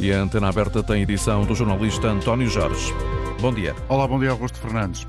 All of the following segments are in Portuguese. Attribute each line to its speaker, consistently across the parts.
Speaker 1: E a antena aberta tem edição do jornalista António Jorge. Bom dia.
Speaker 2: Olá, bom dia, Augusto Fernandes.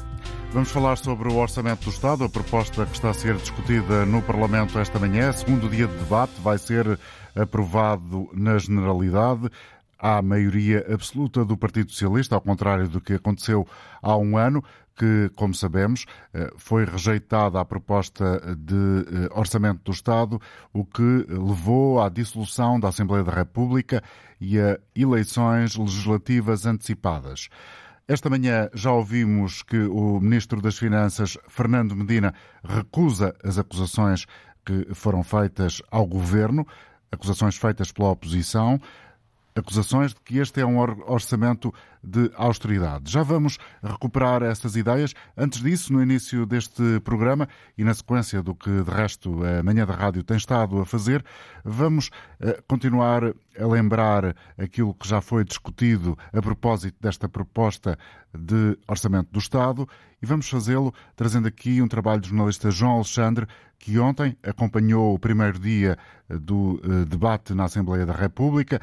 Speaker 2: Vamos falar sobre o Orçamento do Estado, a proposta que está a ser discutida no Parlamento esta manhã. Segundo dia de debate, vai ser aprovado na generalidade. Há maioria absoluta do Partido Socialista, ao contrário do que aconteceu há um ano, que, como sabemos, eh, foi rejeitada a proposta de eh, Orçamento do Estado, o que levou à dissolução da Assembleia da República e a eleições legislativas antecipadas. Esta manhã já ouvimos que o Ministro das Finanças, Fernando Medina, recusa as acusações que foram feitas ao Governo, acusações feitas pela oposição acusações de que este é um orçamento de austeridade. Já vamos recuperar essas ideias. Antes disso, no início deste programa e na sequência do que, de resto, a Manhã da Rádio tem estado a fazer, vamos eh, continuar a lembrar aquilo que já foi discutido a propósito desta proposta de orçamento do Estado e vamos fazê-lo trazendo aqui um trabalho do jornalista João Alexandre, que ontem acompanhou o primeiro dia do eh, debate na Assembleia da República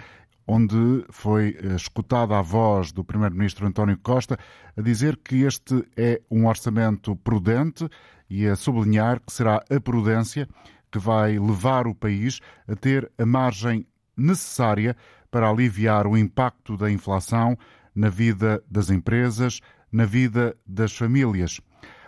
Speaker 2: onde foi eh, escutada a voz do Primeiro-Ministro António Costa a dizer que este é um orçamento prudente e a sublinhar que será a prudência que vai levar o país a ter a margem necessária para aliviar o impacto da inflação na vida das empresas, na vida das famílias.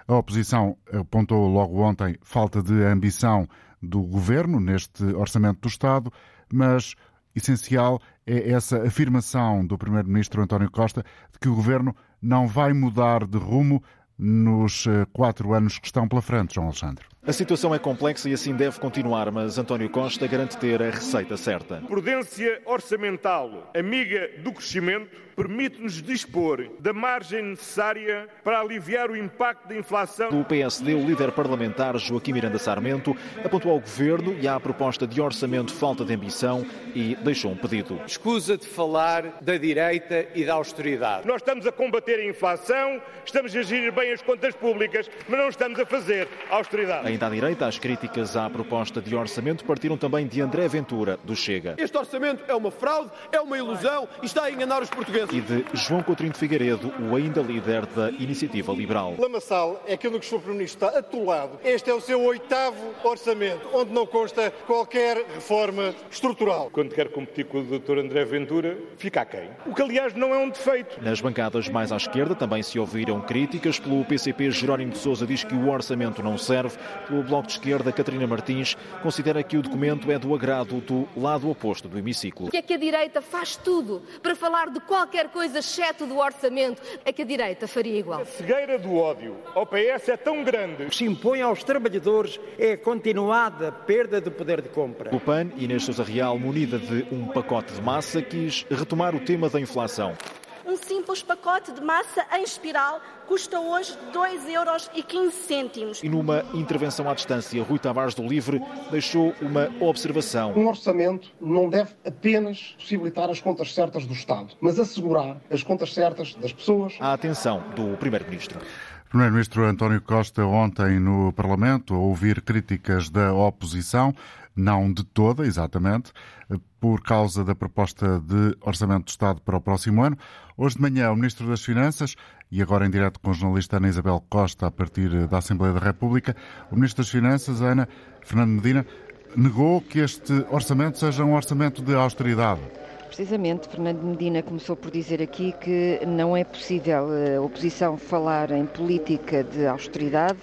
Speaker 2: A oposição apontou logo ontem falta de ambição do governo neste orçamento do Estado, mas essencial é essa afirmação do Primeiro-Ministro António Costa de que o governo não vai mudar de rumo nos eh, quatro anos que estão pela frente, João Alexandre.
Speaker 3: A situação é complexa e assim deve continuar, mas António Costa garante ter a receita certa.
Speaker 4: Prudência orçamental, amiga do crescimento, permite-nos dispor da margem necessária para aliviar o impacto da inflação.
Speaker 3: Do PSD, o líder parlamentar Joaquim Miranda Sarmento apontou ao governo e à proposta de orçamento falta de ambição e deixou um pedido.
Speaker 5: Escusa de falar da direita e da austeridade.
Speaker 4: Nós estamos a combater a inflação, estamos a gerir bem as contas públicas, mas não estamos a fazer austeridade.
Speaker 3: Ainda à direita, as críticas à proposta de orçamento partiram também de André Ventura, do Chega.
Speaker 6: Este orçamento é uma fraude, é uma ilusão e está a enganar os portugueses
Speaker 3: e de João Coutinho de Figueiredo, o ainda líder da Iniciativa Liberal.
Speaker 7: Lamaçal é aquilo que o Sr. Primeiro-Ministro está atolado. Este é o seu oitavo orçamento, onde não consta qualquer reforma estrutural.
Speaker 4: Quando quer competir com o Dr. André Ventura, fica a quem? O que, aliás, não é um defeito.
Speaker 3: Nas bancadas mais à esquerda também se ouviram críticas. Pelo PCP, Jerónimo de Sousa diz que o orçamento não serve. Pelo Bloco de Esquerda, Catarina Martins considera que o documento é do agrado do lado oposto do hemiciclo.
Speaker 8: Que é que a direita faz tudo para falar de qualquer qualquer coisa exceto do orçamento, é que a direita faria igual.
Speaker 4: A cegueira do ódio ao PS é tão grande.
Speaker 9: O que se impõe aos trabalhadores é a continuada perda de poder de compra.
Speaker 3: O PAN, Inês Sousa Real, munida de um pacote de massa, quis retomar o tema da inflação.
Speaker 10: Um simples pacote de massa em espiral custa hoje 2,15 euros.
Speaker 3: E numa intervenção à distância, Rui Tavares do Livre deixou uma observação.
Speaker 11: Um orçamento não deve apenas possibilitar as contas certas do Estado, mas assegurar as contas certas das pessoas.
Speaker 3: A atenção do Primeiro-Ministro.
Speaker 2: Primeiro-Ministro António Costa, ontem no Parlamento, a ouvir críticas da oposição, não de toda, exatamente, por causa da proposta de Orçamento do Estado para o próximo ano. Hoje de manhã, o Ministro das Finanças, e agora em direto com a jornalista Ana Isabel Costa, a partir da Assembleia da República, o Ministro das Finanças, Ana Fernando Medina, negou que este orçamento seja um orçamento de austeridade.
Speaker 12: Precisamente, Fernando Medina começou por dizer aqui que não é possível a oposição falar em política de austeridade,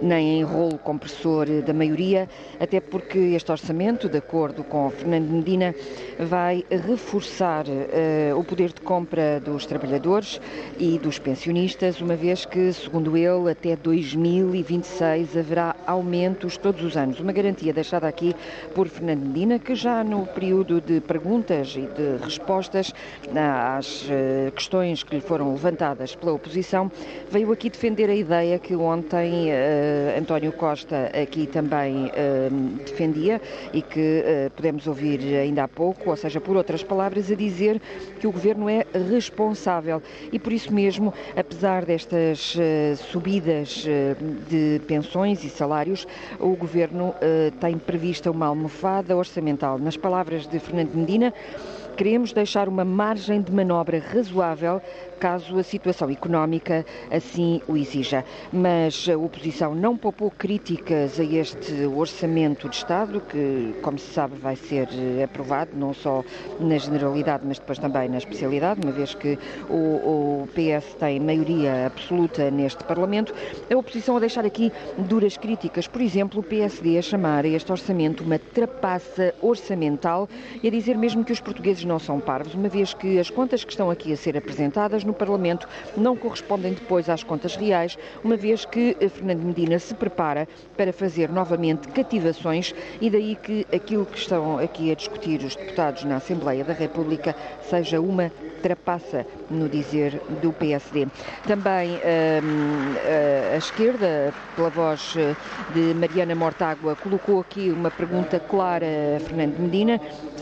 Speaker 12: nem em rolo compressor da maioria, até porque este orçamento, de acordo com Fernando Medina, vai reforçar uh, o poder de compra dos trabalhadores e dos pensionistas, uma vez que, segundo ele, até 2026 haverá aumentos todos os anos. Uma garantia deixada aqui por Fernando Medina, que já no período de perguntas e de respostas às uh, questões que lhe foram levantadas pela oposição, veio aqui defender a ideia que ontem uh, António Costa aqui também defendia e que podemos ouvir ainda há pouco ou seja, por outras palavras, a dizer que o governo é responsável e por isso mesmo, apesar destas subidas de pensões e salários, o governo tem prevista uma almofada orçamental. Nas palavras de Fernando Medina, Queremos deixar uma margem de manobra razoável caso a situação económica assim o exija. Mas a oposição não poupou críticas a este orçamento de Estado, que, como se sabe, vai ser aprovado, não só na generalidade, mas depois também na especialidade, uma vez que o, o PS tem maioria absoluta neste Parlamento. A oposição a deixar aqui duras críticas, por exemplo, o PSD a chamar este orçamento uma trapaça orçamental e a dizer mesmo que os portugueses não são parvos, uma vez que as contas que estão aqui a ser apresentadas no Parlamento não correspondem depois às contas reais, uma vez que Fernando Medina se prepara para fazer novamente cativações e daí que aquilo que estão aqui a discutir os deputados na Assembleia da República seja uma trapaça, no dizer do PSD. Também hum, a esquerda, pela voz eh, de Mariana Mortágua, colocou aqui uma pergunta clara a Fernando Medina,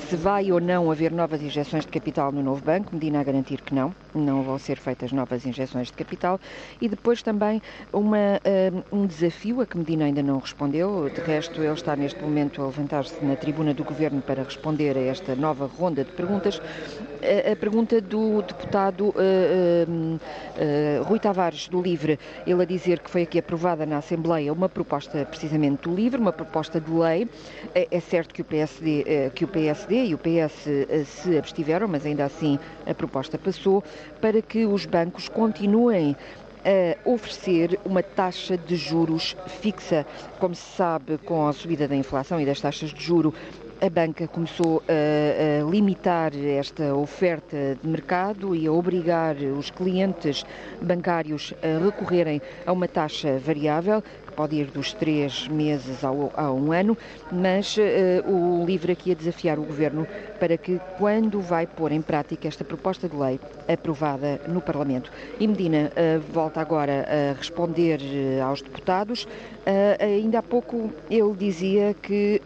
Speaker 12: se vai ou não haver novas injeções de capital no novo banco, Medina a garantir que não, não vão ser feitas novas injeções de capital, e depois também uma, hum, um desafio a que Medina ainda não respondeu, de resto ele está neste momento a levantar-se na tribuna do Governo para responder a esta nova ronda de perguntas, a, a pergunta do deputado uh, uh, uh, Rui Tavares, do LIVRE, ele a dizer que foi aqui aprovada na Assembleia uma proposta precisamente do LIVRE, uma proposta de lei. É, é certo que o PSD, que o PSD e o PS se abstiveram, mas ainda assim a proposta passou, para que os bancos continuem a oferecer uma taxa de juros fixa. Como se sabe, com a subida da inflação e das taxas de juro, a banca começou a, a, limitar esta oferta de mercado e a obrigar os clientes bancários a recorrerem a uma taxa variável, pode ir dos três meses ao, a um ano, mas uh, o LIVRE aqui a desafiar o Governo para que, quando vai pôr em prática esta proposta de lei aprovada no Parlamento. E Medina uh, volta agora a responder uh, aos deputados. ainda há pouco ele dizia que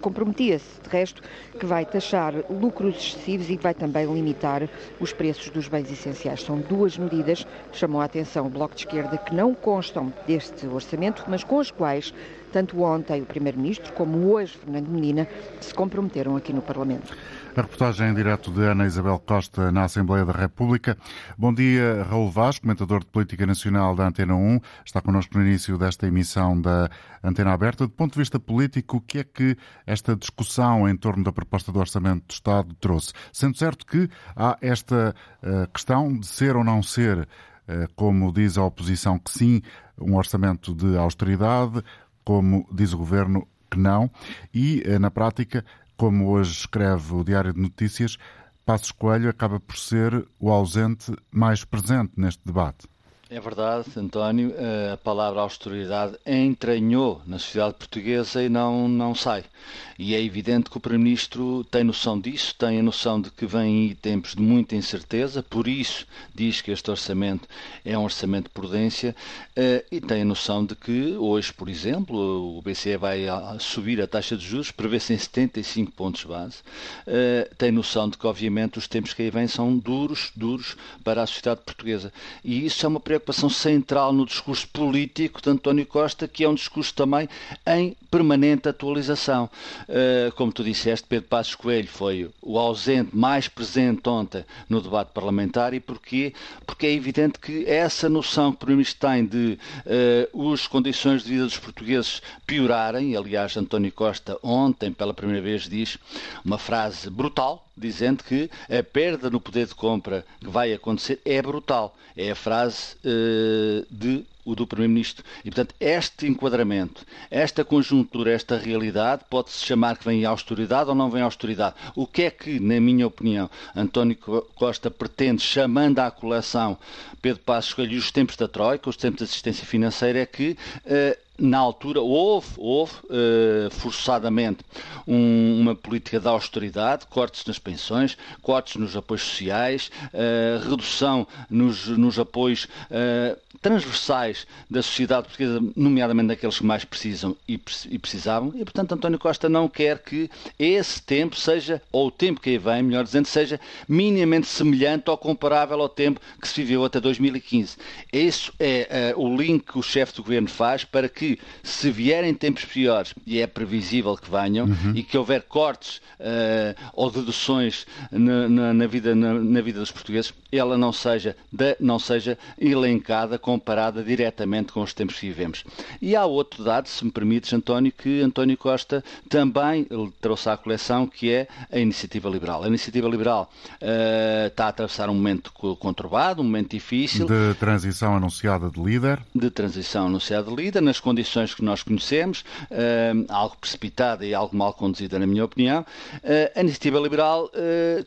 Speaker 12: comprometia-se, de resto, que vai taxar lucros excessivos e vai também limitar os preços dos bens essenciais. São duas medidas, chamou a atenção o Bloco de Esquerda, que não constam deste orçamento, mas com as quais tanto ontem o Primeiro-Ministro como hoje Fernando Medina se comprometeram aqui no Parlamento.
Speaker 2: A reportagem em direto de Ana Isabel Costa na Assembleia da República. Bom dia, Raul Vaz, comentador de Política Nacional da Antena 1. Está connosco no início desta emissão da Antena Aberta. Do ponto de vista político, o que é que esta discussão em torno da proposta do Orçamento do Estado trouxe? Sendo certo que há esta uh, questão de ser ou não ser, uh, como diz a oposição, que sim, um orçamento de austeridade, como diz o governo, que não, e uh, na prática como hoje escreve o Diário de Notícias, Passos Coelho acaba por ser o ausente mais presente neste debate.
Speaker 13: É verdade, António, a palavra austeridade entranhou na sociedade portuguesa e não, não sai. E é evidente que o Primeiro-Ministro tem noção disso, tem a noção de que vêm tempos de muita incerteza, por isso diz que este orçamento é um orçamento de prudência eh, e tem a noção de que hoje, por exemplo, o BCE vai subir a taxa de juros, prevê-se em 75 pontos base. Eh, tem noção de que, obviamente, os tempos que aí vêm são duros, duros para a sociedade portuguesa. E isso é uma preocupação preocupação central no discurso político de António Costa, que é um discurso também em permanente atualização. Uh, como tu disseste, Pedro Passos Coelho foi o ausente mais presente ontem no debate parlamentar e porquê? Porque é evidente que essa noção que o Primeiro-Ministro tem de uh, as condições de vida dos portugueses piorarem, aliás António Costa ontem pela primeira vez diz uma frase brutal, dizendo que a perda no poder de compra que vai acontecer é brutal. É a frase de o do Primeiro-Ministro. E, portanto, este enquadramento, esta conjuntura, esta realidade, pode-se chamar que vem austeridade ou não vem austeridade. O que é que, na minha opinião, António Costa pretende, chamando à coleção Pedro Passos Coelho os tempos da Troika, os tempos de assistência financeira, é que uh, na altura houve, houve uh, forçadamente um, uma política de austeridade, cortes nas pensões, cortes nos apoios sociais, uh, redução nos, nos apoios uh, transversais da sociedade portuguesa, nomeadamente daqueles que mais precisam e, e, precisavam, e portanto António Costa não quer que esse tempo seja, ou o tempo que aí vem, melhor dizendo, seja minimamente semelhante ou comparável ao tempo que se viveu até 2015. Esse é o link que o chefe do governo faz para que que, se vierem tempos piores, e é previsível que venham, uhum. e que houver cortes uh, ou deduções na, na, na vida, na, na, vida dos portugueses, ela não seja, de, não seja elencada, comparada diretamente com os tempos que vivemos. E há outro dado, se me permites, António, que António Costa também trouxe à coleção, que é a Iniciativa Liberal. A Iniciativa Liberal uh, está a atravessar um momento conturbado, um momento difícil.
Speaker 2: De transição anunciada de líder.
Speaker 13: De transição anunciada de líder, nas condições que nós conhecemos, uh, algo precipitada e algo mal conduzida, na minha opinião. Uh, a Iniciativa Liberal,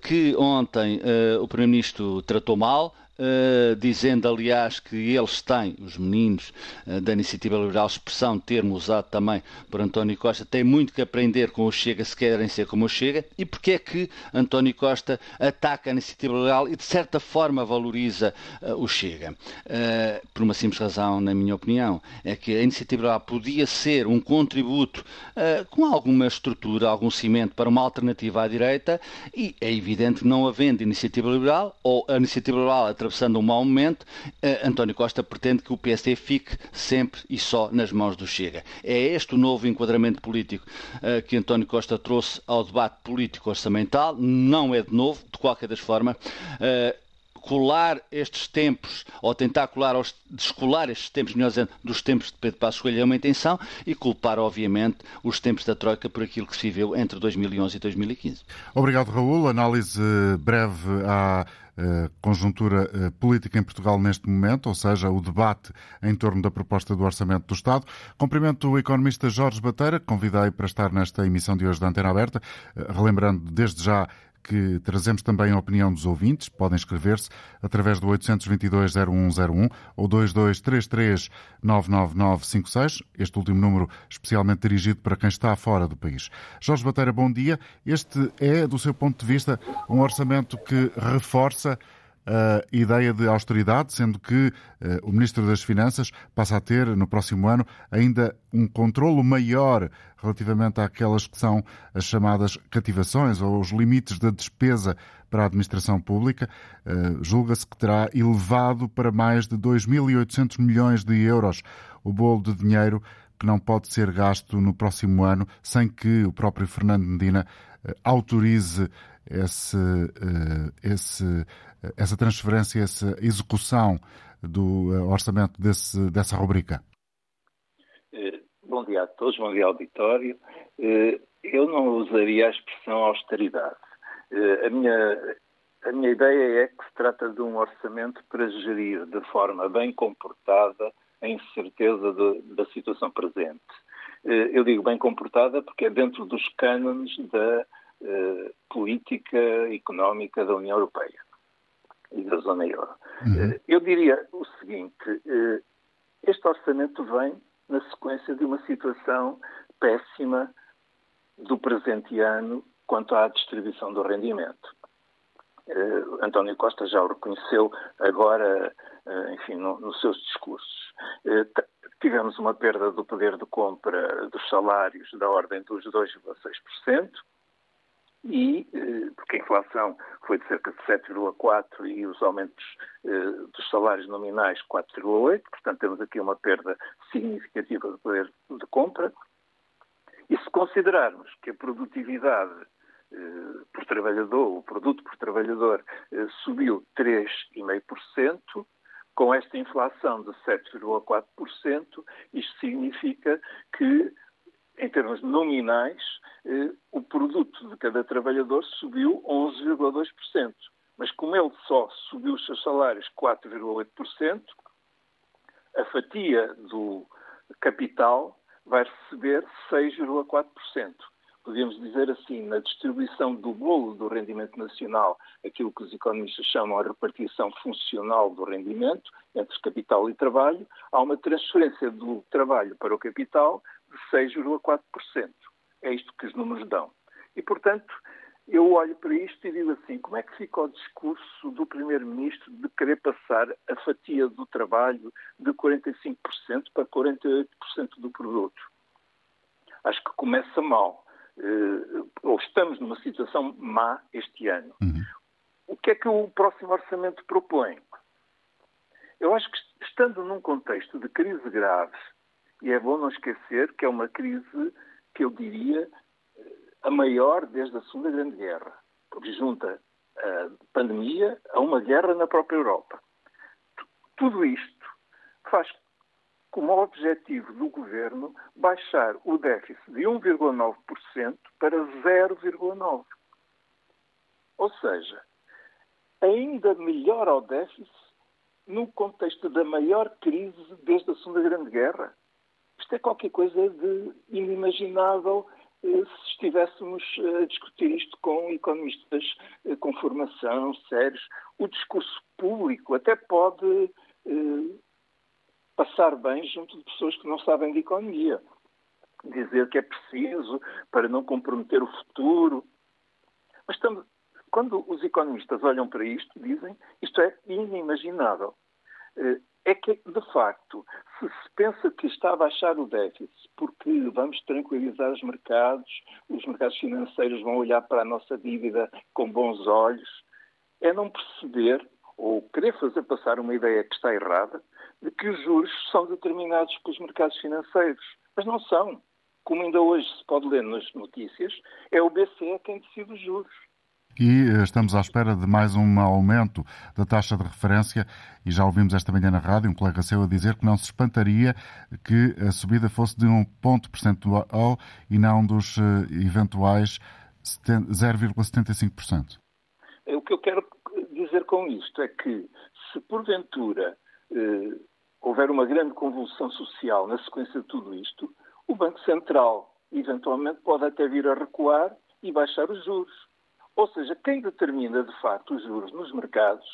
Speaker 13: que ontem o Primeiro-Ministro tratou mal, Uh, dizendo, aliás, que eles têm, os meninos uh, da Iniciativa Liberal, expressão, termo usado também por António Costa, têm muito que aprender com o Chega se querem ser como o Chega, e porque é que António Costa ataca a Iniciativa Liberal e, de certa forma, valoriza uh, o Chega? por uma simples razão, na minha opinião, é que a Iniciativa Liberal podia ser um contributo com alguma estrutura, algum cimento para uma alternativa à direita, e é evidente que não havendo Iniciativa Liberal, ou a Iniciativa Liberal atravessando um mau momento, uh, António Costa pretende que o PSD fique sempre e só nas mãos do Chega. É este o novo enquadramento político uh, que António Costa trouxe ao debate político orçamental. Não é de novo, de qualquer das formas. Colar estes tempos, ou tentar colar, descolar estes tempos, melhor dizendo, dos tempos de Pedro Passos Coelho é uma intenção, e culpar, obviamente, os tempos da Troika por aquilo que se viveu entre 2011 e 2015.
Speaker 2: Obrigado, Raul. Análise breve à conjuntura eh, política em Portugal neste momento, ou seja, o debate em torno da proposta do Orçamento do Estado. Cumprimento o economista Jorge Bateira, convidei para estar nesta emissão de hoje da Antena Aberta, eh, relembrando desde já que trazemos também a opinião dos ouvintes. Podem escrever-se através do 822-0101 ou 2233-99956, este último número especialmente dirigido para quem está fora do país. Jorge Bateira, bom dia. Este é, do seu ponto de vista, um orçamento que reforça a ideia de austeridade, sendo que uh, o Ministro das Finanças passa a ter, no próximo ano, ainda um controlo maior relativamente àquelas que são as chamadas cativações ou os limites da despesa para a administração pública. Uh, Julga-se que terá elevado para mais de 2.800 milhões de euros o bolo de dinheiro que não pode ser gasto no próximo ano sem que o próprio Fernando Medina uh, autorize esse, esse essa transferência, essa execução do eh, orçamento desse, dessa rubrica?
Speaker 14: Eh, bom dia a todos, bom dia ao auditório. Eh, eu não usaria a expressão austeridade. A minha, a minha ideia é que se trata de um orçamento para gerir de forma bem comportada a incerteza de, da situação presente. Eu digo bem comportada porque é dentro dos cânones da política económica da União Europeia e da zona euro. Uhum. Eh, eu diria o seguinte: eh, este orçamento vem na sequência de uma situação péssima do presente ano quanto à distribuição do rendimento. Uh, António Costa já o reconheceu agora, enfim, no, nos seus discursos. Tivemos uma perda do poder de compra dos salários da ordem dos 2,6%, e eh, porque a inflação foi de cerca de 7,4 e os aumentos eh, dos salários nominais 4,8, portanto temos aqui uma perda significativa de poder de compra. E se considerarmos que a produtividade eh, por trabalhador, o produto por trabalhador, subiu 3,5%, com esta inflação de 7,4%, isto significa que, em termos nominais, eh, o produto de cada trabalhador subiu 11,2%. Mas como ele só subiu os seus salários 4,8%, a fatia do capital vai receber 6,4%. Podemos dizer assim, na distribuição do bolo do rendimento nacional, aquilo que os economistas chamam a repartição funcional do rendimento entre capital e trabalho, há uma transferência do trabalho para o capital de 6,4%. É isto que os números dão. E, portanto, eu olho para isto e digo assim: como é que fica o discurso do Primeiro-Ministro de querer passar a fatia do trabalho de 45% para 48% do produto? Acho que começa mal. Uh, ou estamos numa situação má este ano. Uhum. O que é que o próximo orçamento propõe? Eu acho que, estando num contexto de crise grave, E é bom não esquecer que é uma crise que eu diria a maior desde a Segunda Grande Guerra, porque junta a pandemia a uma guerra na própria Europa. Tudo isto faz como objetivo do governo baixar o déficit de 1,9% para 0,9%. Ou seja, ainda melhora o déficit no contexto da maior crise desde a Segunda Grande Guerra. Isto é qualquer coisa de inimaginável eh, se estivéssemos a discutir isto com economistas eh, com formação, sérios. O discurso público até pode eh, passar bem junto de pessoas que não sabem de economia. Dizer que é preciso para não comprometer o futuro. Mas estamos, quando os economistas olham para isto, dizem isto é inimaginável. Eh, é que, de facto, se se pensa que está a baixar o déficit porque vamos tranquilizar os mercados, os mercados financeiros vão olhar para a nossa dívida com bons olhos, é não perceber ou querer fazer passar uma ideia que está errada de que os juros são determinados pelos mercados financeiros. Mas não são. Como ainda hoje se pode ler nas notícias, é o BCE quem decide os juros.
Speaker 2: E eh, estamos à espera de mais um aumento da taxa de referência. E já ouvimos esta manhã na rádio um colega seu a dizer que não se espantaria que a subida fosse de um ponto percentual e não dos eh, eventuais 0,75%.
Speaker 14: O que eu quero dizer com isto é que, se porventura eh, houver uma grande convulsão social na sequência de tudo isto, o Banco Central eventualmente pode até vir a recuar e baixar os juros. Ou seja, quem determina de facto os juros nos mercados,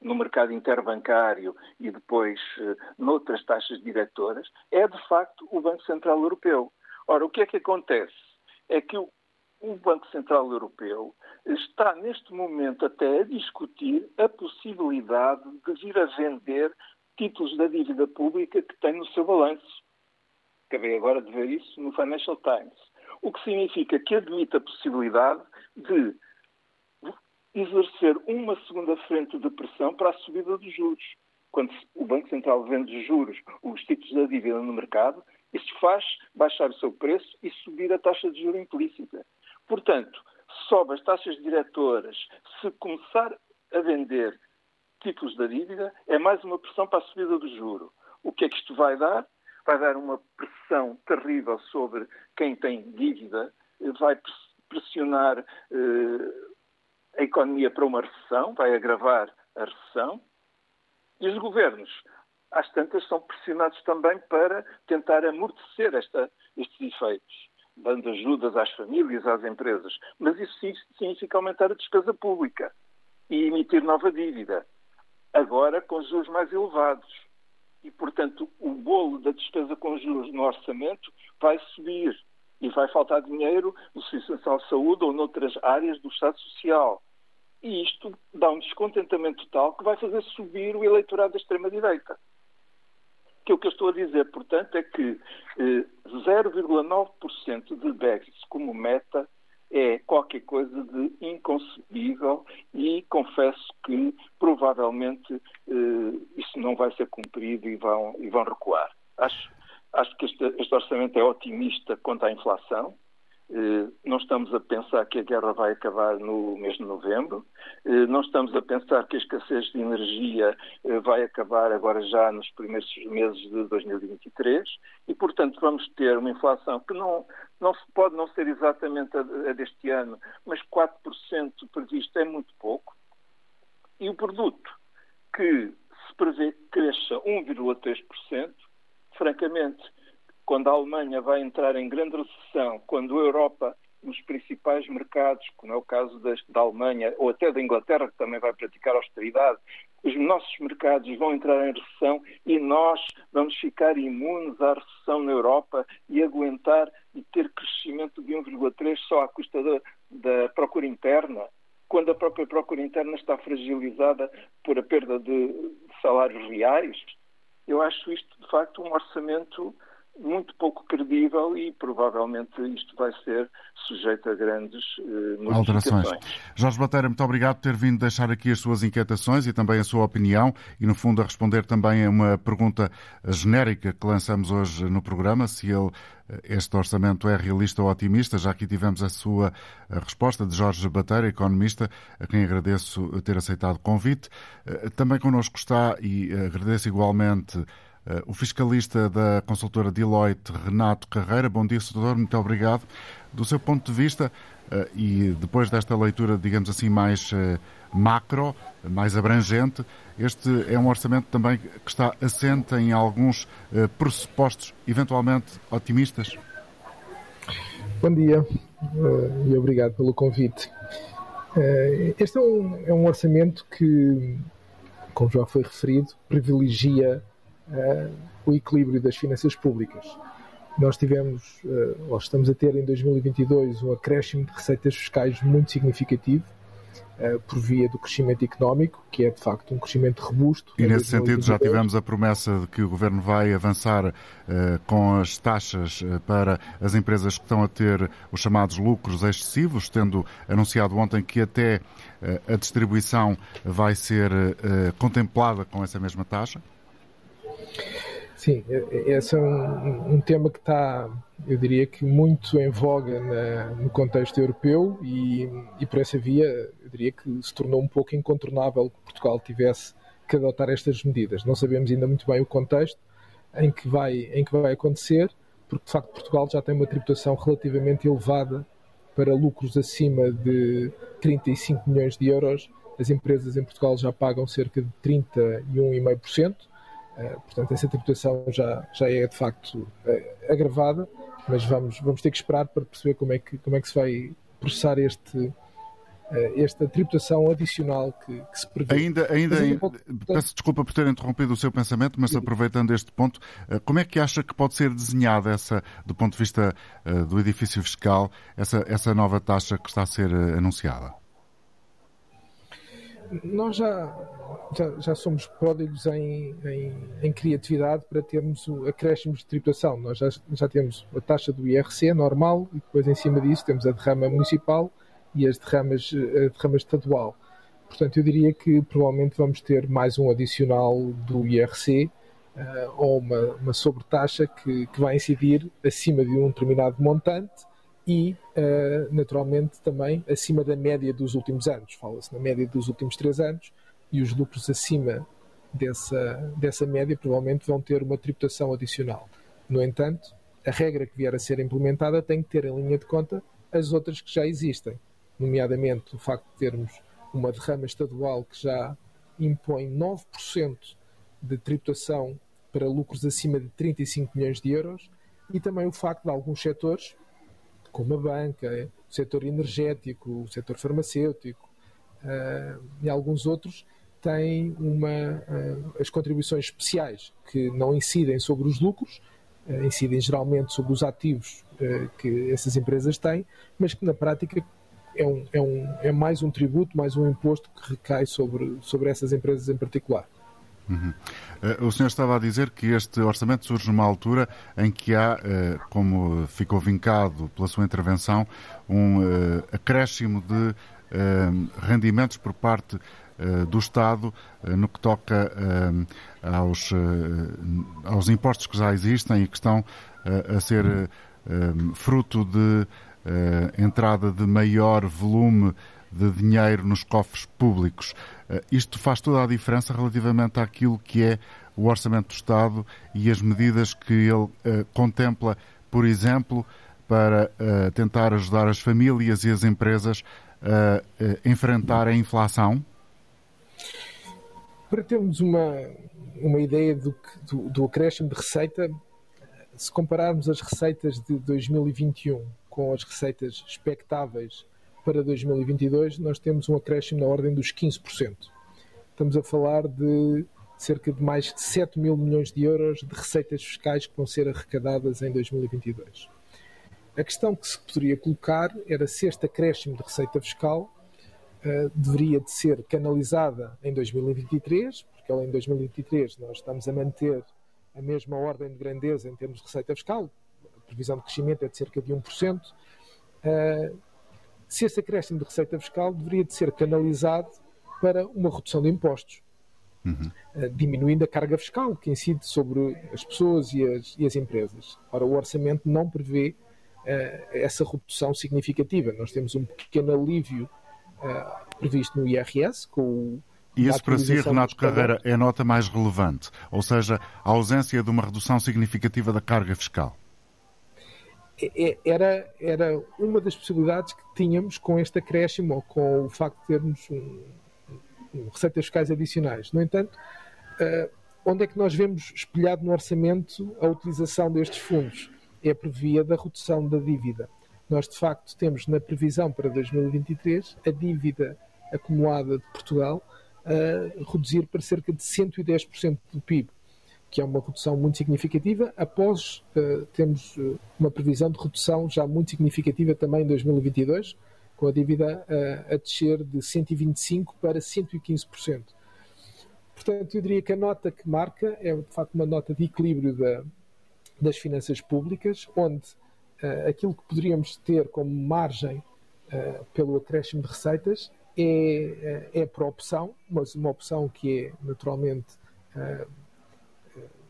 Speaker 14: no mercado interbancário e depois eh, noutras taxas diretoras, é de facto o Banco Central Europeu. Ora, o que é que acontece? É que o, o Banco Central Europeu está neste momento até a discutir a possibilidade de vir a vender títulos da dívida pública que tem no seu balanço. Acabei agora de ver isso no Financial Times. O que significa que admite a possibilidade de exercer uma segunda frente de pressão para a subida dos juros. Quando o Banco Central vende juros, os títulos da dívida no mercado, isso faz baixar o seu preço e subir a taxa de juros implícita. Portanto, sobe as taxas diretoras, se começar a vender títulos da dívida, é mais uma pressão para a subida do juro. O que é que isto vai dar? Vai dar uma pressão terrível sobre quem tem dívida, vai pressionar eh, a economia para uma recessão, vai agravar a recessão, e os governos, às tantas, são pressionados também para tentar amortecer esta, estes efeitos, dando ajudas às famílias, às empresas. Mas isso significa aumentar a despesa pública e emitir nova dívida, agora com juros mais elevados. E, portanto, o bolo da despesa com juros no orçamento vai subir e vai faltar dinheiro no Serviço de Saúde ou noutras áreas do Estado Social. E isto dá um descontentamento tal que vai fazer subir o eleitorado da extrema-direita. Que o que eu estou a dizer, portanto, é que eh, 0,9% de déficit como meta é qualquer coisa de inconcebível e confesso que provavelmente eh, isso não vai ser cumprido e vão, e vão recuar. Acho, Acho que este, este orçamento é otimista quanto à inflação. Eh, não estamos a pensar que a guerra vai acabar no mês de novembro. Eh, não estamos a pensar que a escassez de energia eh, vai acabar agora já nos primeiros meses de 2023. E, portanto, vamos ter uma inflação que não, não pode não ser exatamente a, a deste ano, mas 4% previsto é muito pouco. E o produto que se prevê que cresça 1,3%, francamente, quando a Alemanha vai entrar em grande recessão, quando a Europa, nos principais mercados, como é o caso da, da Alemanha ou até da Inglaterra, que também vai praticar austeridade, os nossos mercados vão entrar em recessão e nós vamos ficar imunes à recessão na Europa e aguentar e ter crescimento de 1,3 só à custa da, da procura interna, quando a própria procura interna está fragilizada por a perda de salários reais. Eu acho isto, de facto, um orçamento muito pouco credível e provavelmente isto vai ser sujeito a grandes uh, Alterações.
Speaker 2: Jorge Bateira, muito obrigado por ter vindo deixar aqui as suas inquietações e também a sua opinião e, no fundo, a responder também a uma pergunta genérica que lançamos hoje no programa, se ele, eh, este orçamento é realista ou otimista. Já aqui tivemos a sua a resposta de Jorge Bateira, economista, a quem agradeço ter aceitado o convite. Eh, também connosco está, e agradeço igualmente, o fiscalista da consultora Deloitte, Renato Carreira. Bom dia, doutor, muito obrigado. Do seu ponto de vista, uh, e depois desta leitura, digamos assim, mais uh, macro, mais abrangente, este é um orçamento também que está assente em alguns pressupostos eventualmente otimistas?
Speaker 15: Bom dia e obrigado pelo convite. Este é um, é um orçamento que, como já foi referido, privilegia uh, o equilíbrio das finanças públicas. Nós tivemos, uh, ou estamos a ter em 2022, um acréscimo de receitas fiscais muito significativo, uh, por via do crescimento económico, que é de facto um crescimento robusto.
Speaker 2: E nesse sentido já tivemos a promessa de que o Governo vai avançar com as taxas para as empresas que estão a ter os chamados lucros excessivos, tendo anunciado ontem que até a distribuição vai ser contemplada com essa mesma taxa?
Speaker 15: Sim, esse é um, um, tema que está, eu diria que muito em voga na, no contexto europeu e, e, por essa via, eu diria que se tornou um pouco incontornável que Portugal tivesse que adotar estas medidas. Não sabemos ainda muito bem o contexto em que vai, em que vai acontecer, porque de facto Portugal já tem uma tributação relativamente elevada para lucros acima de 35 milhões de euros. As empresas em Portugal já pagam cerca de 31,5%. Eh, portanto, essa tributação já, já é de facto eh, agravada, mas vamos, vamos ter que esperar para perceber como é que, como é que se vai processar este, eh, esta tributação adicional que, que se prevê.
Speaker 2: Ainda, ainda, ainda peço desculpa por ter interrompido o seu pensamento, mas aproveitando este ponto, como é que acha que pode ser desenhada essa, do ponto de vista do edifício fiscal, essa, essa nova taxa que está a ser anunciada?
Speaker 15: Nós já, já, já, somos pródigos em, em, em, criatividade para termos acréscimos de tributação. Nós já, já temos a taxa do IRC normal e depois em cima disso temos a derrama municipal e as derramas, a derrama estadual. Portanto, eu diria que provavelmente vamos ter mais um adicional do IRC uh, ou uma, uma sobretaxa que, que vai incidir acima de um determinado montante e, uh, naturalmente, também acima da média dos últimos anos. Fala-se na média dos últimos três anos e os lucros acima dessa, dessa média provavelmente vão ter uma tributação adicional. No entanto, a regra que vier a ser implementada tem que ter em linha de conta as outras que já existem, nomeadamente o facto de termos uma derrama estadual que já impõe 9% de tributação para lucros acima de 35 milhões de euros e também o facto de alguns setores, como a banca, o setor energético, o setor farmacêutico uh, e alguns outros, têm uma, uh, as contribuições especiais que não incidem sobre os lucros, uh, incidem geralmente sobre os ativos que essas empresas têm, mas que na prática é, um, é, um, é mais um tributo, mais um imposto que recai sobre, sobre essas empresas em particular.
Speaker 2: Uhum. Uh, o senhor estava a dizer que este orçamento surge numa altura em que há, uh, como ficou vincado pela sua intervenção, um uh, acréscimo de rendimentos por parte do Estado no que toca aos, aos impostos que já existem e que estão a ser fruto de entrada de maior volume de dinheiro nos cofres públicos. Eh, isto faz toda a diferença relativamente àquilo que é o Orçamento do Estado e as medidas que ele eh, contempla, por exemplo, para eh, tentar ajudar as famílias e as empresas a enfrentar a inflação?
Speaker 15: Para termos uma, uma ideia do, do, do acréscimo de receita, se compararmos as receitas de 2021 com as receitas expectáveis para 2022 nós temos um acréscimo na ordem dos 15%. Estamos a falar de cerca de mais de 7 mil milhões de euros de receitas fiscais que vão ser arrecadadas em 2022. A questão que se poderia colocar era se este acréscimo de receita fiscal uh, deveria de ser canalizada em 2023, porque ela em 2023 nós estamos a manter a mesma ordem de grandeza em termos de receita fiscal, a previsão de crescimento é de cerca de 1%, uh, se esse acréscimo de receita fiscal deveria de ser canalizado para uma redução de impostos, uhum. uh, diminuindo a carga fiscal que incide sobre as pessoas e as, e as empresas. Ora, o orçamento não prevê uh, essa redução significativa. Nós temos um pequeno alívio previsto no IRS, com o
Speaker 2: e esse para si, Renato Carreira, é a nota mais relevante, ou seja, a ausência de uma redução significativa da carga fiscal.
Speaker 15: É, é, era, era uma das possibilidades que tínhamos com este acréscimo, ou com o facto de termos um, um receitas fiscais adicionais. No entanto, uh, onde é que nós vemos espelhado no orçamento a utilização destes fundos? É por via da redução da dívida. Nós, de facto, temos na previsão para 2023 a dívida acumulada de Portugal a reduzir para cerca de 110% do PIB, que é uma redução muito significativa, após uh, uh, uma previsão de redução já muito significativa também em 2022, com a dívida uh, a descer de 125% para 115%. Portanto, eu diria que a nota que marca é de facto uma nota de equilíbrio da, das finanças públicas, onde aquilo que poderíamos ter como margem pelo acréscimo de receitas é, é, por opção, mas uma opção que é naturalmente uh,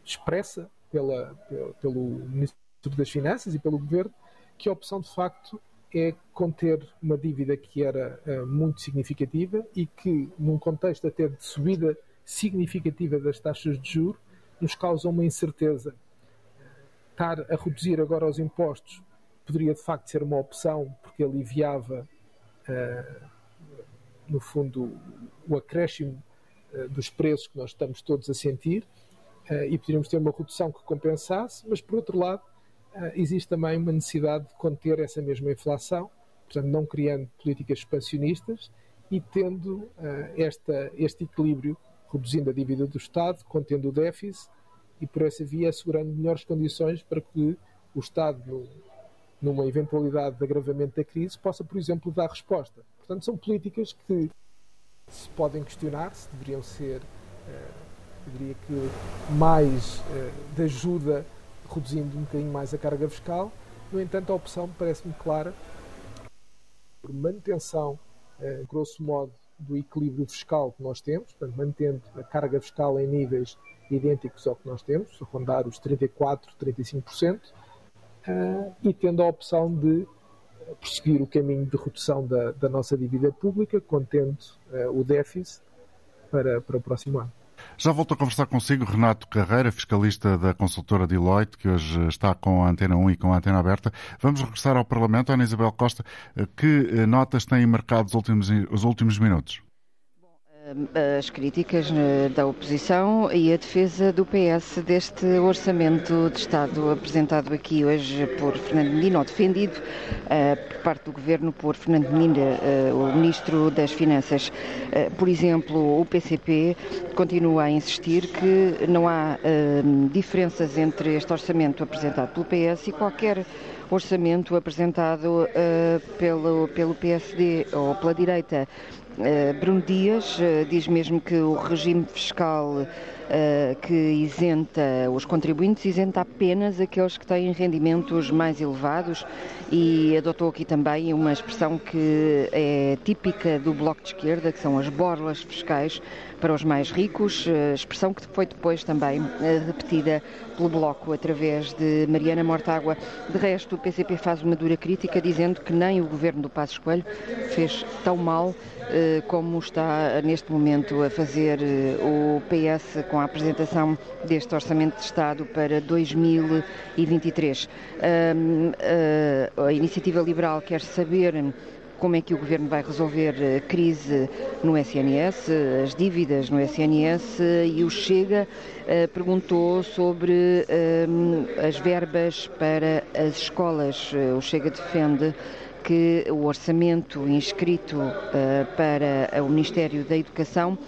Speaker 15: expressa pela, pelo Ministro das Finanças e pelo Governo, que a opção de facto é conter uma dívida que era uh, muito significativa e que, num contexto até de subida significativa das taxas de juros, nos causa uma incerteza. Estar a reduzir agora os impostos poderia de facto ser uma opção porque aliviava uh, no fundo, o acréscimo uh, dos preços que nós estamos todos a sentir e poderíamos ter uma redução que compensasse, mas por outro lado, uh, existe também uma necessidade de conter essa mesma inflação, portanto, não criando políticas expansionistas e tendo esta, este equilíbrio, reduzindo a dívida do Estado, contendo o déficit e por essa via assegurando melhores condições para que o Estado, numa eventualidade de agravamento da crise, possa, por exemplo, dar resposta. Portanto, são políticas que se podem questionar se deveriam ser, eh, eu diria que, mais eh, de ajuda, reduzindo um bocadinho mais a carga fiscal. No entanto, a opção parece-me clara por manutenção, eh, grosso modo, do equilíbrio fiscal que nós temos, portanto, mantendo a carga fiscal em níveis idênticos ao que nós temos, a rondar os 34%, 35%, uh, e tendo a opção de prosseguir o caminho de redução da, da nossa dívida pública, contendo o déficit para, para o próximo ano.
Speaker 2: Já volto a conversar consigo, Renato Carreira, fiscalista da consultora Deloitte, que hoje está com a Antena 1 e com a Antena Aberta. Vamos regressar ao Parlamento. Ana Isabel Costa, que notas têm marcado os últimos, os últimos minutos?
Speaker 12: As críticas eh, da oposição e a defesa do PS deste orçamento de Estado apresentado aqui hoje por Fernando Medina, ou defendido uh, por parte do Governo por Fernando Medina, uh, o Ministro das Finanças. Uh, por exemplo, o PCP continua a insistir que não há diferenças entre este orçamento apresentado pelo PS e qualquer orçamento apresentado pelo, pelo PSD ou pela direita. Eh, Bruno Dias eh, diz mesmo que o regime fiscal que isenta os contribuintes isenta apenas aqueles que têm rendimentos mais elevados e adotou aqui também uma expressão que é típica do Bloco de Esquerda, que são as borlas fiscais para os mais ricos, expressão que foi depois também repetida pelo Bloco através de Mariana Mortágua. De resto, o PCP faz uma dura crítica dizendo que nem o governo do Passos Coelho fez tão mal como está neste momento a fazer o PS com a apresentação deste Orçamento de Estado para 2023. A Iniciativa Liberal quer saber como é que o Governo vai resolver a crise no SNS, as dívidas no SNS e o Chega perguntou sobre as verbas para as escolas. O Chega defende que o orçamento inscrito para o Ministério da Educação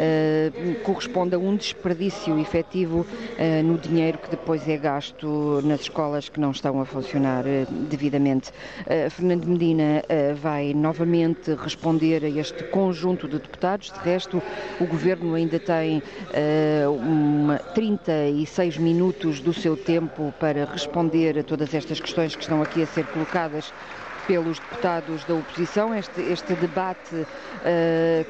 Speaker 12: uh, corresponde a um desperdício efetivo uh, no dinheiro que depois é gasto nas escolas que não estão a funcionar devidamente. Fernando Medina vai novamente responder a este conjunto de deputados. De resto, o governo ainda tem uma, 36 minutos do seu tempo para responder a todas estas questões que estão aqui a ser colocadas pelos deputados da oposição. Este, este debate uh,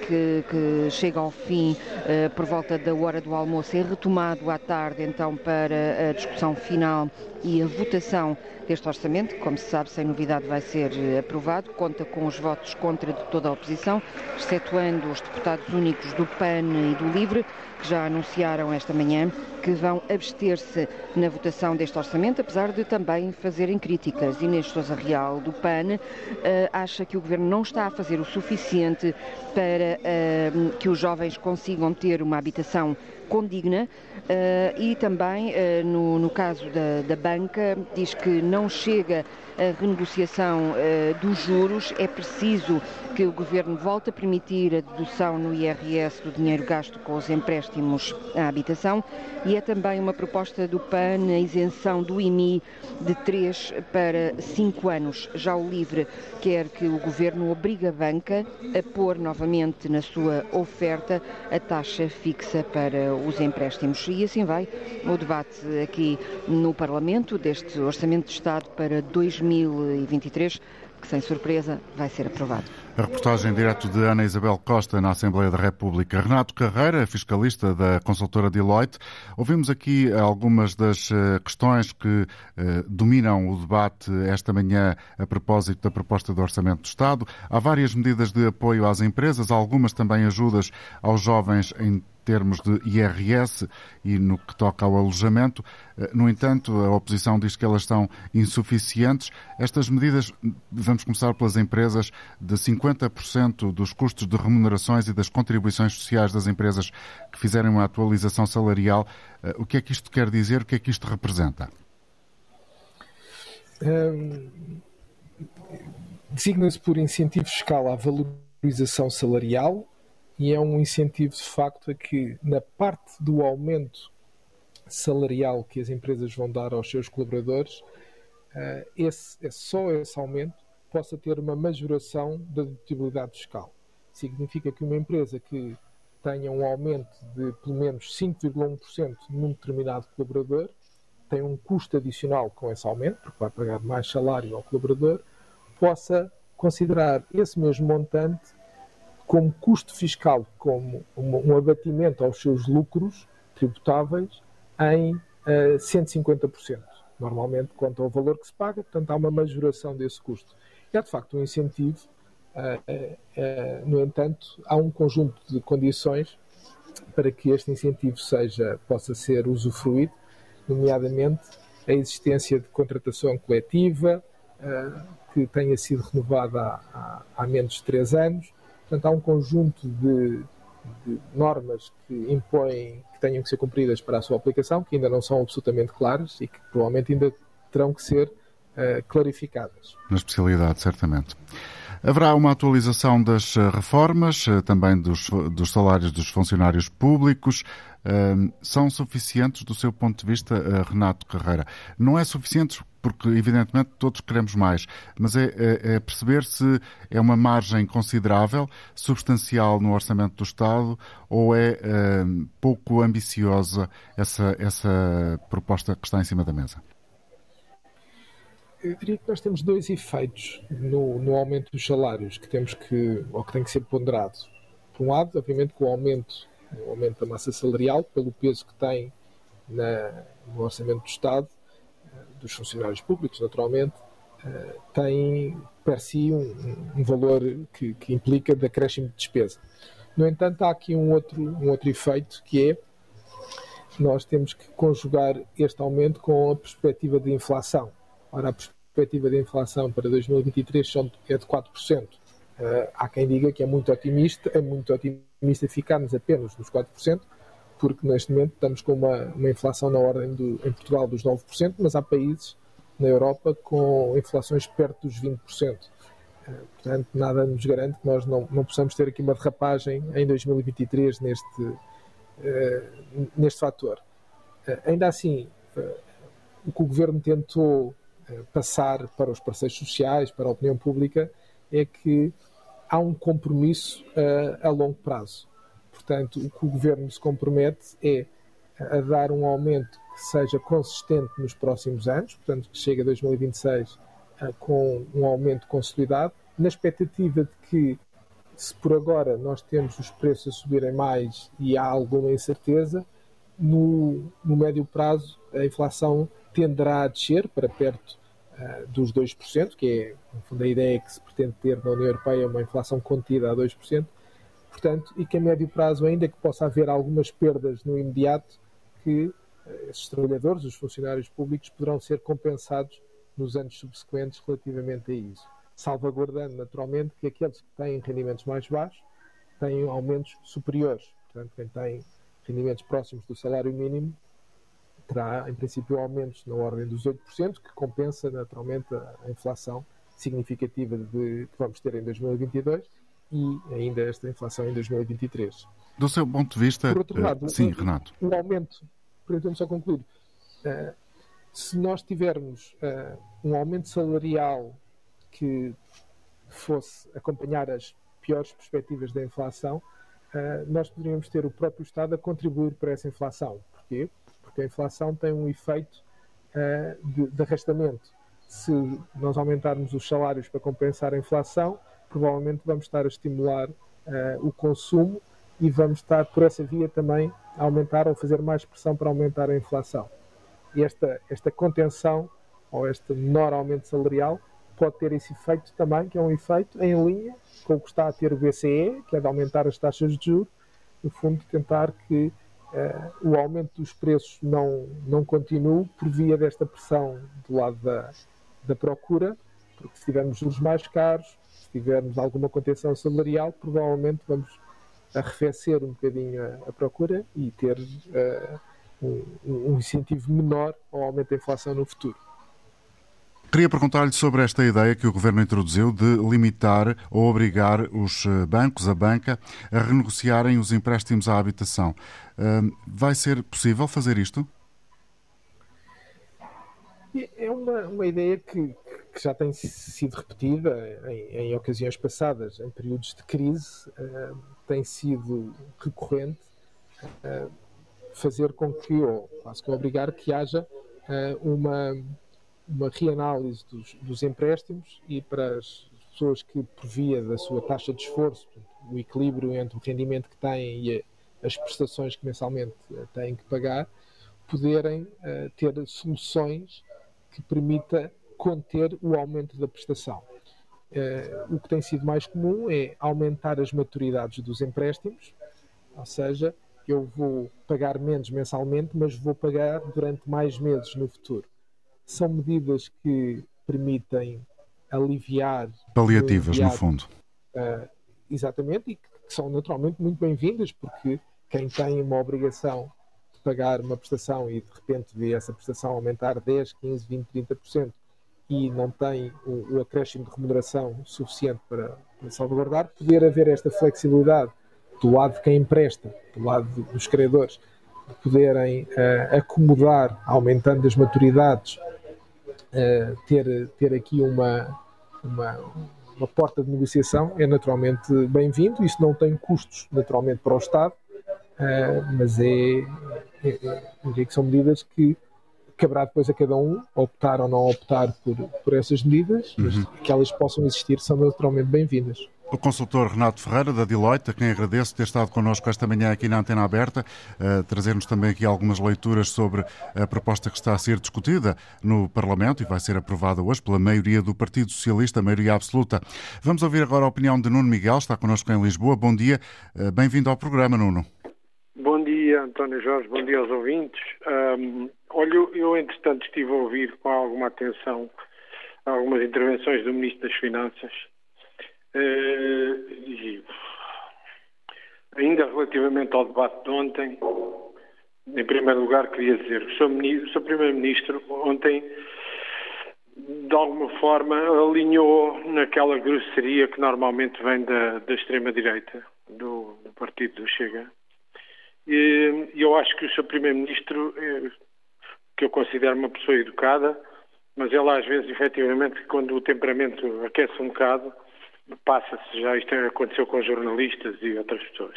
Speaker 12: que, que, chega ao fim uh, por volta da hora do almoço é retomado à tarde, então, para a discussão final e a votação deste orçamento, que, como se sabe, sem novidade vai ser eh, aprovado, conta com os votos contra de toda a oposição, excetuando os deputados únicos do PAN e do LIVRE, que já anunciaram esta manhã que vão abster-se na votação deste orçamento, apesar de também fazerem críticas. Inês Sousa Real, do PAN, uh, acha que o Governo não está a fazer o suficiente para uh, que os jovens consigam ter uma habitação condigna uh, e também, no, no, caso da, da, banca, diz que não chega a renegociação dos juros, é preciso que o Governo volte a permitir a dedução no IRS do dinheiro gasto com os empréstimos à habitação e é também uma proposta do PAN a isenção do IMI de 3 para 5 anos. Já o LIVRE quer que o Governo obrigue a banca a pôr novamente na sua oferta a taxa fixa para os empréstimos. E assim vai o debate aqui no Parlamento deste Orçamento de Estado para 2023 que sem surpresa vai ser aprovado.
Speaker 2: A reportagem direto de Ana Isabel Costa na Assembleia da República. Renato Carreira, fiscalista da consultora Deloitte. Ouvimos aqui algumas das eh, questões que eh, dominam o debate esta manhã a propósito da proposta do Orçamento do Estado. Há várias medidas de apoio às empresas, algumas também ajudas aos jovens em termos de IRS e no que toca ao alojamento. Eh, no entanto, a oposição diz que elas são insuficientes. Estas medidas, vamos começar pelas empresas, de 50% dos custos de remunerações e das contribuições sociais das empresas que fizerem uma atualização salarial. Eh, o que é que isto quer dizer? O que é que isto representa?
Speaker 15: Designa-se por incentivo fiscal à valorização salarial e é um incentivo de facto a que, na parte do aumento salarial que as empresas vão dar aos seus colaboradores, uh, esse, é só esse aumento possa ter uma majoração da dedutibilidade fiscal. Significa que uma empresa que tenha um aumento de pelo menos 5,1% num determinado colaborador tem um custo adicional com esse aumento, porque vai pagar mais salário ao colaborador, possa considerar esse mesmo montante como custo fiscal, como um, abatimento aos seus lucros tributáveis em uh, eh, 150%. Normalmente quanto ao valor que se paga, portanto há uma majoração desse custo. Há de facto um incentivo, uh, uh, no entanto, há um conjunto de condições para que este incentivo seja, possa ser usufruído, nomeadamente a existência de contratação coletiva, que tenha sido renovada há, há, há menos de três anos, Portanto, há um conjunto de, de, normas que impõem que tenham que ser cumpridas para a sua aplicação, que ainda não são absolutamente claras e que provavelmente ainda terão que ser uh, clarificadas.
Speaker 2: Na especialidade, certamente. Haverá uma atualização das eh, reformas, eh, também dos, dos salários dos funcionários públicos. São suficientes do seu ponto de vista, Renato Carreira? Não é suficiente porque evidentemente todos queremos mais, mas é, é, é, perceber se é uma margem considerável, substancial no orçamento do Estado ou é, é pouco ambiciosa essa, essa proposta que está em cima da mesa.
Speaker 15: Eu diria que nós temos dois efeitos no, no aumento dos salários que temos que, ou que tem que ser ponderado. Por um lado, obviamente, com o aumento, o aumento da massa salarial, pelo peso que tem na, no orçamento do Estado, dos funcionários públicos, naturalmente, eh, tem per si um, um valor que, que, implica de acréscimo de despesa. No entanto, há aqui um outro, um outro efeito que é nós temos que conjugar este aumento com a perspectiva de inflação. Ora, a perspectiva de inflação para 2023 é de 4%. Uh, eh, há quem diga que é muito otimista, é muito otimista ficarmos apenas nos 4%, porque neste momento estamos com uma, uma inflação na ordem do, em Portugal dos 9%, mas há países na Europa com inflações perto dos 20%. Portanto, nada nos garante que nós não, não possamos ter aqui uma derrapagem em 2023 neste, uh, neste fator. Uh, ainda assim, uh, o que o governo tentou passar para os parceiros sociais, para a opinião pública, é que há um compromisso a longo prazo. Portanto, o que o governo se compromete é a dar um aumento que seja consistente nos próximos anos, portanto, que chegue a 2026 com um aumento consolidado, na expectativa de que, se por agora nós temos os preços a subirem mais e há alguma incerteza, no, no médio prazo a inflação tenderá a descer para perto uh, dos 2%, que é, no fundo, a ideia que se pretende ter na União Europeia, uma inflação contida a 2%, portanto, e que a médio prazo, ainda que possa haver algumas perdas no imediato, que uh, esses trabalhadores, os funcionários públicos, poderão ser compensados nos anos subsequentes relativamente a isso salvaguardando naturalmente que aqueles que têm rendimentos mais baixos têm aumentos superiores. Portanto, quem tem rendimentos próximos do salário mínimo terá, em princípio, aumentos na ordem dos 8%, que compensa naturalmente a inflação significativa de, que vamos ter em 2022 e ainda esta inflação em 2023.
Speaker 2: Do seu ponto de vista,
Speaker 15: Por outro lado,
Speaker 2: sim,
Speaker 15: um,
Speaker 2: Renato.
Speaker 15: Um aumento, permita-me só concluir, uh, se nós tivermos uh, um aumento salarial que fosse acompanhar as piores perspectivas da inflação, uh, nós poderíamos ter o próprio Estado a contribuir para essa inflação. Porquê? Porque a inflação tem um efeito uh, de, de arrastamento. Se nós aumentarmos os salários para compensar a inflação, provavelmente vamos estar a estimular uh, o consumo e vamos estar por essa via também a aumentar ou fazer mais pressão para aumentar a inflação. E esta, esta contenção ou este menor aumento salarial pode ter esse efeito também, que é um efeito em linha com o que está a ter o BCE, que é de aumentar as taxas de juros, no fundo tentar que o aumento dos preços não, não continue por via desta pressão do lado da, da procura, porque se tivermos juros mais caros, se tivermos alguma contenção salarial, provavelmente vamos arrefecer um bocadinho a, a procura e ter uh, um, um incentivo menor ao aumento da inflação no futuro.
Speaker 2: Queria perguntar-lhe sobre esta ideia que o Governo introduziu de limitar ou obrigar os eh, bancos, a banca, a renegociarem os empréstimos à habitação. Vai ser possível fazer isto?
Speaker 15: É uma, uma ideia que, que já tem sido repetida em, em, ocasiões passadas, em períodos de crise, tem sido recorrente fazer com que, ou quase que obrigar, que haja uma uma reanálise dos, dos, empréstimos e para as pessoas que, por via da sua taxa de esforço, o equilíbrio entre o rendimento que têm e as prestações que mensalmente eh, têm que pagar, poderem uh, ter soluções que permita conter o aumento da prestação. Uh, o que tem sido mais comum é aumentar as maturidades dos empréstimos, ou seja, eu vou pagar menos mensalmente, mas vou pagar durante mais meses no futuro são medidas que permitem aliviar.
Speaker 2: Paliativas, no fundo.
Speaker 15: Uh, exatamente, e que são naturalmente muito bem-vindas, porque quem tem uma obrigação de pagar uma prestação e de repente vê essa prestação aumentar 10, 15, 20, 30% e não tem o, o acréscimo de remuneração suficiente para, para salvaguardar, poder haver esta flexibilidade do lado de quem empresta, do lado dos credores, poderem uh, acomodar, aumentando as maturidades, ter, ter aqui uma, uma, uma, porta de negociação é naturalmente bem-vindo. Isso não tem custos, naturalmente, para o Estado, uh, mas é, é, é, que são medidas que caberá depois a cada um optar ou não optar por, por essas medidas, mas uhum. que elas possam existir são naturalmente bem-vindas.
Speaker 2: O consultor Renato Ferreira, da Deloitte, a quem agradeço ter estado connosco esta manhã aqui na Antena Aberta, uh, trazer-nos também aqui algumas leituras sobre a proposta que está a ser discutida no Parlamento e vai ser aprovada hoje pela maioria do Partido Socialista, maioria absoluta. Vamos ouvir agora a opinião de Nuno Miguel, está connosco em Lisboa. Bom dia, uh, bem-vindo ao programa, Nuno.
Speaker 16: Bom dia, António Jorge, bom dia aos ouvintes. Um, olha, eu, entretanto, estive a ouvir com alguma atenção algumas intervenções do Ministro das Finanças Uh, ainda relativamente ao debate de ontem, em primeiro lugar queria dizer que o Sr. Primeiro-Ministro ontem de alguma forma, alinhou naquela grosseria que normalmente vem da, da extrema-direita, do, do, partido do Chega. E eu acho que o seu Primeiro-Ministro, eh, que eu considero uma pessoa educada, mas ela às vezes, efetivamente, quando o temperamento aquece um bocado, passa-se já, isto aconteceu com jornalistas e outras pessoas.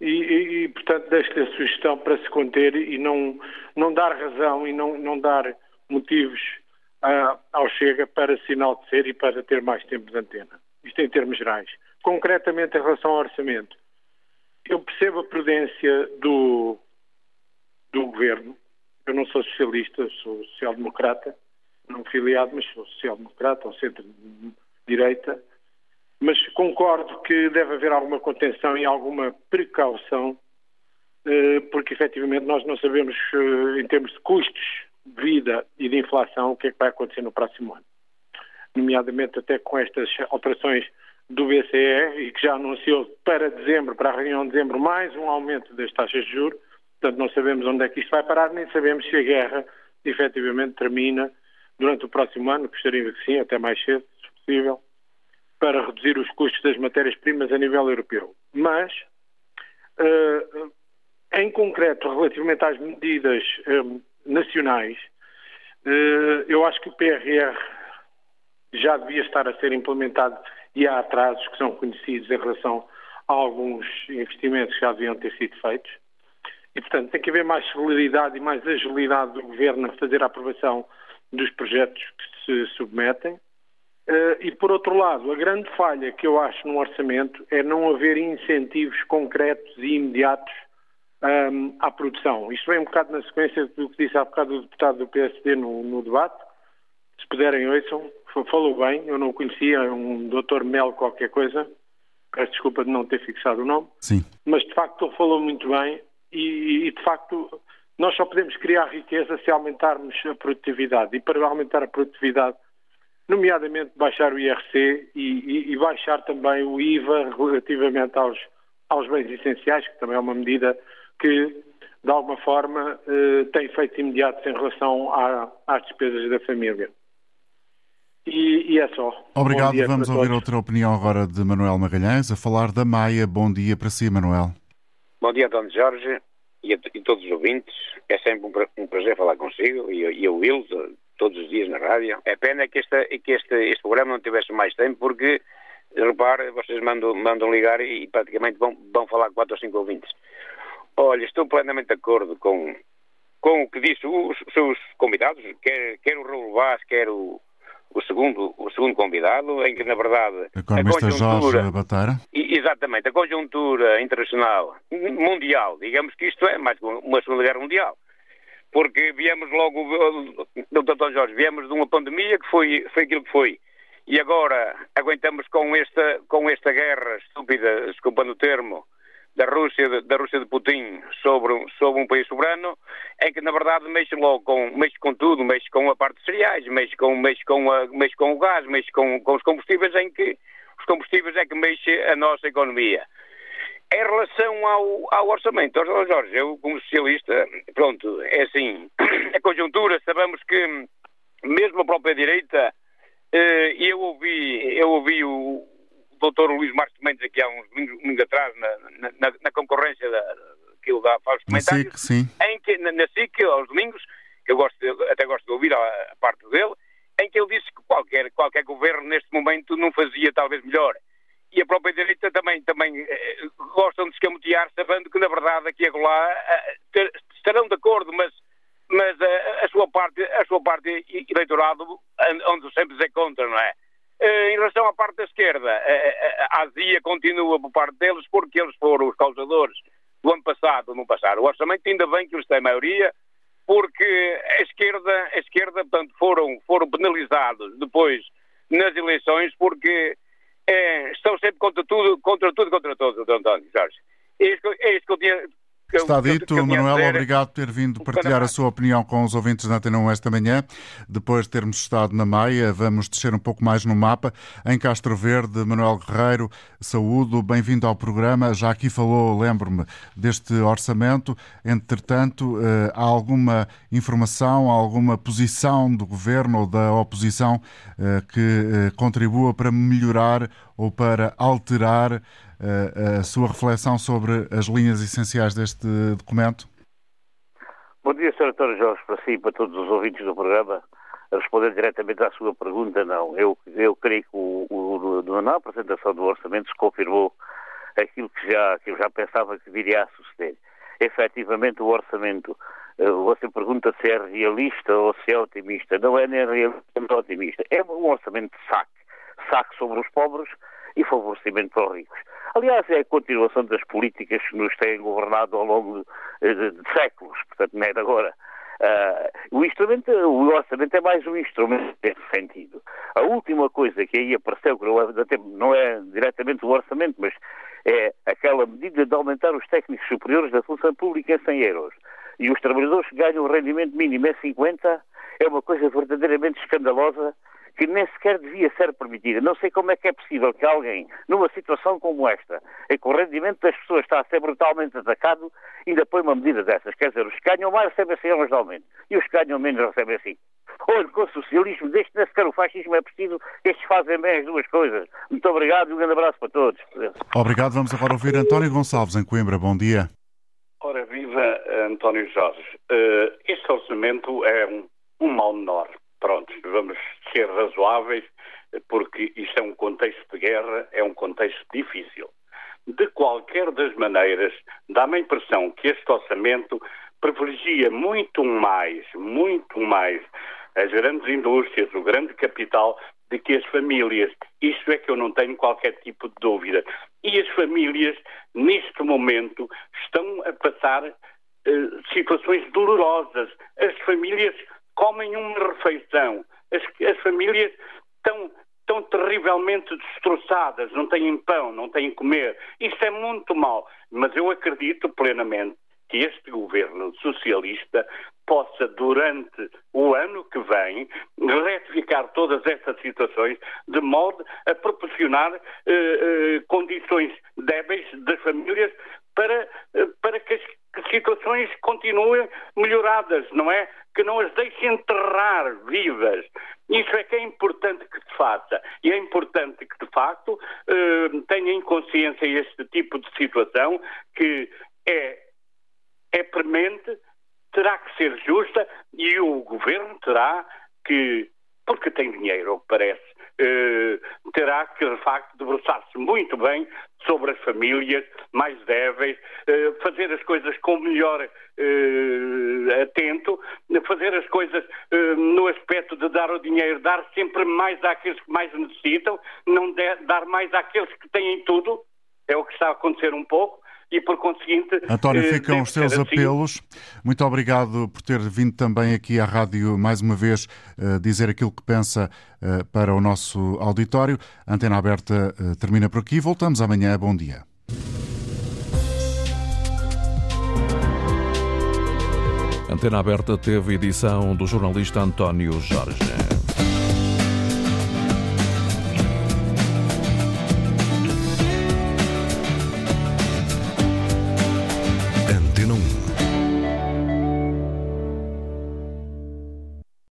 Speaker 16: E, e, e portanto, deixo-lhe a sugestão para se conter e não, não dar razão e não, não dar motivos uh, ao Chega para se enaltecer e para ter mais tempo de antena. Isto em termos gerais. Concretamente, em relação ao orçamento, eu percebo a prudência do, do governo. Eu não sou socialista, sou social-democrata, não filiado, mas sou social-democrata, ou centro-direita. Mas concordo que deve haver alguma contenção e alguma precaução, eh, porque efetivamente nós não sabemos, eh, em termos de custos de vida e de inflação, o que é que vai acontecer no próximo ano. Nomeadamente até com estas alterações do BCE e que já anunciou para dezembro, para a reunião de dezembro, mais um aumento das taxas de juros. Portanto, não sabemos onde é que isto vai parar, nem sabemos se a guerra efetivamente termina durante o próximo ano, gostaria que sim, até mais cedo, se possível para reduzir os custos das matérias-primas a nível europeu. Mas, uh, em concreto, relativamente às medidas uh, nacionais, uh, eu acho que o PRR já devia estar a ser implementado e há atrasos que são conhecidos em relação a alguns investimentos que já deviam ter sido feitos. E, portanto, tem que haver mais celeridade e mais agilidade do Governo a fazer a aprovação dos projetos que se submetem. Uh, e, por outro lado, a grande falha que eu acho no orçamento é não haver incentivos concretos e imediatos um, ehm, à produção. Isto vem um bocado na sequência do que disse há bocado o deputado do PSD no, no debate. Se puderem, ouçam. Falou bem, eu não o conhecia, é um doutor Mel qualquer coisa. Peço desculpa de não ter fixado o nome.
Speaker 2: Sim.
Speaker 16: Mas, de facto, ele falou muito bem e, e, de facto, nós só podemos criar riqueza se aumentarmos a produtividade. E para aumentar a produtividade nomeadamente baixar o IRC e, e, e, baixar também o IVA relativamente aos, aos bens essenciais, que também é uma medida que, de alguma forma, eh, tem efeitos imediatos em relação à, às despesas da família. E, e é só.
Speaker 2: Obrigado. Vamos ouvir todos. outra opinião agora de Manuel Magalhães, a falar da Maia. Bom dia para si, Manuel.
Speaker 17: Bom dia, Dom Jorge e a, e todos os ouvintes. É sempre um, um prazer falar consigo e, e o Wilson, todos os dias na rádio. É pena que, esta, que este, este programa não tivesse mais tempo, porque, repare, vocês mandam, mandam ligar e praticamente vão, vão falar quatro ou cinco ouvintes. Olha, estou plenamente de acordo com, com o que disse os, seus convidados, quer, quer o Raul Vaz, quer o, o, segundo, o segundo convidado, em que, na verdade,
Speaker 2: a conjuntura... Jorge
Speaker 17: Exatamente, a conjuntura internacional, mundial, digamos que isto é mais uma Segunda Guerra Mundial porque viemos logo, Dr. Jorge, viemos de uma pandemia que foi, foi aquilo que foi. E agora aguentamos com esta, com esta guerra estúpida, desculpando o termo, da Rússia, da Rússia de Putin sobre, sobre um país soberano, em que na verdade mexe logo com, mexe com tudo, mexe com a parte de cereais, mexe com, mexe com, a, mexe com o gás, mexe com, com os combustíveis, em que os combustíveis é que mexe a nossa economia. Em relação ao, ao orçamento, Jorge, eu como socialista, pronto, é assim, a conjuntura, sabemos que mesmo a própria direita, eh, eu ouvi, eu ouvi o doutor Luís Marcos Mendes aqui há uns domingos atrás, na, na, na concorrência da, que ele dá os comentários,
Speaker 2: SIC,
Speaker 17: em que, na, na SIC, aos domingos, que eu gosto até gosto de ouvir a, a parte dele, em que ele disse que qualquer, qualquer governo neste momento não fazia talvez melhor e a própria direita também, também eh, gostam de escamotear, sabendo que, na verdade, aqui e acolá eh, estarão de acordo, mas, mas eh, a, sua parte, a sua parte eleitorado, onde sempre se é contra, não é? Em relação à parte da esquerda, a azia continua por parte deles, porque eles foram os causadores do ano passado, no passado. O orçamento, ainda bem que eles têm maioria, porque a esquerda, a esquerda portanto, foram, foram penalizados depois nas eleições, porque é, estão sempre contra tudo, contra tudo, contra todos, Dr. António Jorge. É isso, é isso que eu tinha
Speaker 2: Está dito, Manuel, obrigado por ter vindo partilhar a sua opinião com os ouvintes da Antena 1 esta manhã. Depois de termos estado na Maia, vamos descer um pouco mais no mapa. Em Castro Verde, Manuel Guerreiro, saúdo, bem-vindo ao programa. Já aqui falou, lembro-me, deste orçamento. Entretanto, eh, há alguma informação, alguma posição do governo ou da oposição eh, que eh, contribua para melhorar ou para alterar a sua reflexão sobre as linhas essenciais deste documento?
Speaker 18: Bom dia, Sr. António Jorge, para si e para todos os ouvintes do programa. A responder diretamente à sua pergunta, não. Eu, eu creio que o, o, na apresentação do orçamento se confirmou aquilo que já, que eu já pensava que viria a suceder. Efetivamente, o orçamento, eh, você pergunta se é realista ou se é otimista. Não é nem realista nem otimista. É um orçamento de saque. Saque sobre os pobres e favorecimento para os ricos. Aliás, é a continuação das políticas que nos têm governado ao longo de, de, de séculos, portanto, não é de agora. Uh, o instrumento, o orçamento é mais um instrumento nesse sentido. A última coisa que aí apareceu, que não é, é diretamente o orçamento, mas é aquela medida de aumentar os técnicos superiores da função pública em 100 euros. E os trabalhadores ganham o rendimento mínimo é 50, é uma coisa verdadeiramente escandalosa que nem sequer devia ser permitida. Não sei como é que é possível que alguém, numa situação como esta, em que o rendimento das pessoas está a ser brutalmente atacado, ainda põe uma medida dessas. Quer dizer, os que ganham mais recebem 100 euros de aumento e os que ganham menos recebem 5. Olha, com o socialismo, desde que nem sequer o fascismo é preciso, estes fazem bem as duas coisas. Muito obrigado e um grande abraço para todos.
Speaker 2: Obrigado. Vamos agora ouvir António Gonçalves, em Coimbra. Bom dia.
Speaker 19: Ora, viva António Jorge. Uh, este orçamento é um, um mal menor. Pronto, vamos ser razoáveis, porque isto é um contexto de guerra, é um contexto difícil. De qualquer das maneiras, dá-me a impressão que este orçamento privilegia muito mais, muito mais as grandes indústrias, o grande capital, de que as famílias. Isto é que eu não tenho qualquer tipo de dúvida. E as famílias, neste momento, estão a passar uh, situações dolorosas. As famílias comem uma refeição. As, as famílias estão, estão terrivelmente destroçadas, não têm pão, não têm comer. Isso é muito mal. Mas eu acredito plenamente que este governo socialista possa, durante o ano que vem, retificar todas estas situações de modo a proporcionar eh, eh, condições débeis das famílias para, eh, para que as situações continuem melhoradas, não é? Que não as deixem enterrar vivas. Isso é que é importante que se faça. E é importante que, de facto, eh, tenha em consciência este tipo de situação que é, é premente, terá que ser justa e o governo terá que, porque tem dinheiro, parece, eh, terá que, de facto, debruçar-se muito bem sobre as famílias mais débeis, eh, fazer as coisas com melhor eh, atento, fazer as coisas no aspecto de dar o dinheiro, dar sempre mais àqueles que mais necessitam, não dar mais àqueles que têm tudo, é o que está a acontecer um pouco, e, por conseguinte.
Speaker 2: António, eh, ficam os seus assim. apelos. Muito obrigado por ter vindo também aqui à rádio mais uma vez uh, dizer aquilo que pensa uh, para o nosso auditório. Antena aberta termina por aqui. Voltamos amanhã. Bom dia.
Speaker 1: Antena Aberta teve edição do jornalista António Jorge.